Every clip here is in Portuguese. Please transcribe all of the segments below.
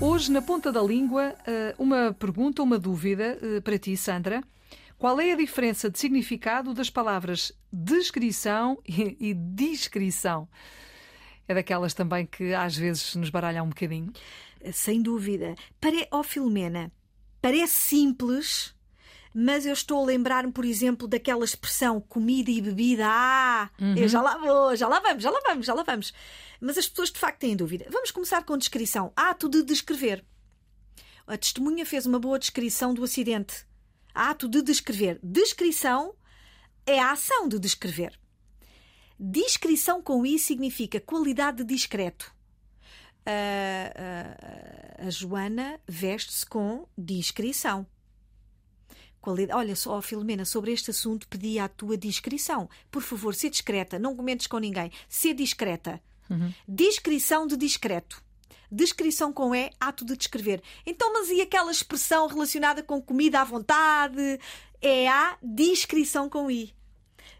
Hoje, na ponta da língua, eh, uma pergunta, uma dúvida eh, para ti, Sandra. Qual é a diferença de significado das palavras descrição e descrição? É daquelas também que às vezes nos baralham um bocadinho. Sem dúvida. Pare... Oh, Filomena, parece simples, mas eu estou a lembrar-me, por exemplo, daquela expressão comida e bebida. Ah, uhum. eu já lá vou, já lá vamos, já lá vamos, já lá vamos. Mas as pessoas de facto têm dúvida. Vamos começar com descrição. Ato de descrever. A testemunha fez uma boa descrição do acidente. Ato de descrever. Descrição é a ação de descrever. Discrição com I significa qualidade de discreto. A, a, a Joana veste-se com discrição. Qualidade... Olha só, Filomena, sobre este assunto pedi a tua discrição. Por favor, ser discreta, não comentes com ninguém. Ser discreta. Uhum. Discrição de discreto. Descrição com E, ato de descrever. Então, mas e aquela expressão relacionada com comida à vontade? É a descrição com I.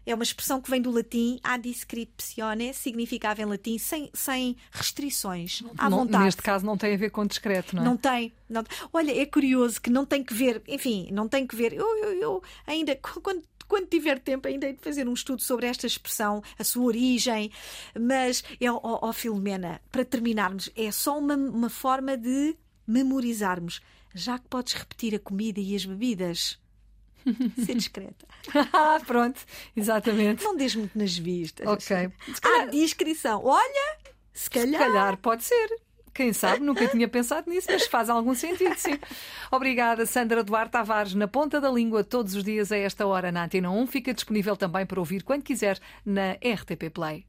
É uma expressão que vem do latim ad descriptione, significava em latim sem, sem restrições, à não, vontade. Neste caso não tem a ver com discreto, não é? Não tem. Não... Olha, é curioso que não tem que ver, enfim, não tem que ver. Eu, eu, eu ainda, quando quando tiver tempo, ainda hei de fazer um estudo sobre esta expressão, a sua origem. Mas, é, ó, ó Filomena, para terminarmos, é só uma, uma forma de memorizarmos. Já que podes repetir a comida e as bebidas. Ser discreta. ah, pronto, exatamente. Não diz muito nas vistas. Ok. Calhar... Ah, descrição. Olha, se calhar. Se calhar pode ser. Quem sabe, nunca tinha pensado nisso, mas faz algum sentido, sim. Obrigada, Sandra Duarte Tavares, na ponta da língua, todos os dias a esta hora na Antena 1. Fica disponível também para ouvir quando quiser na RTP Play.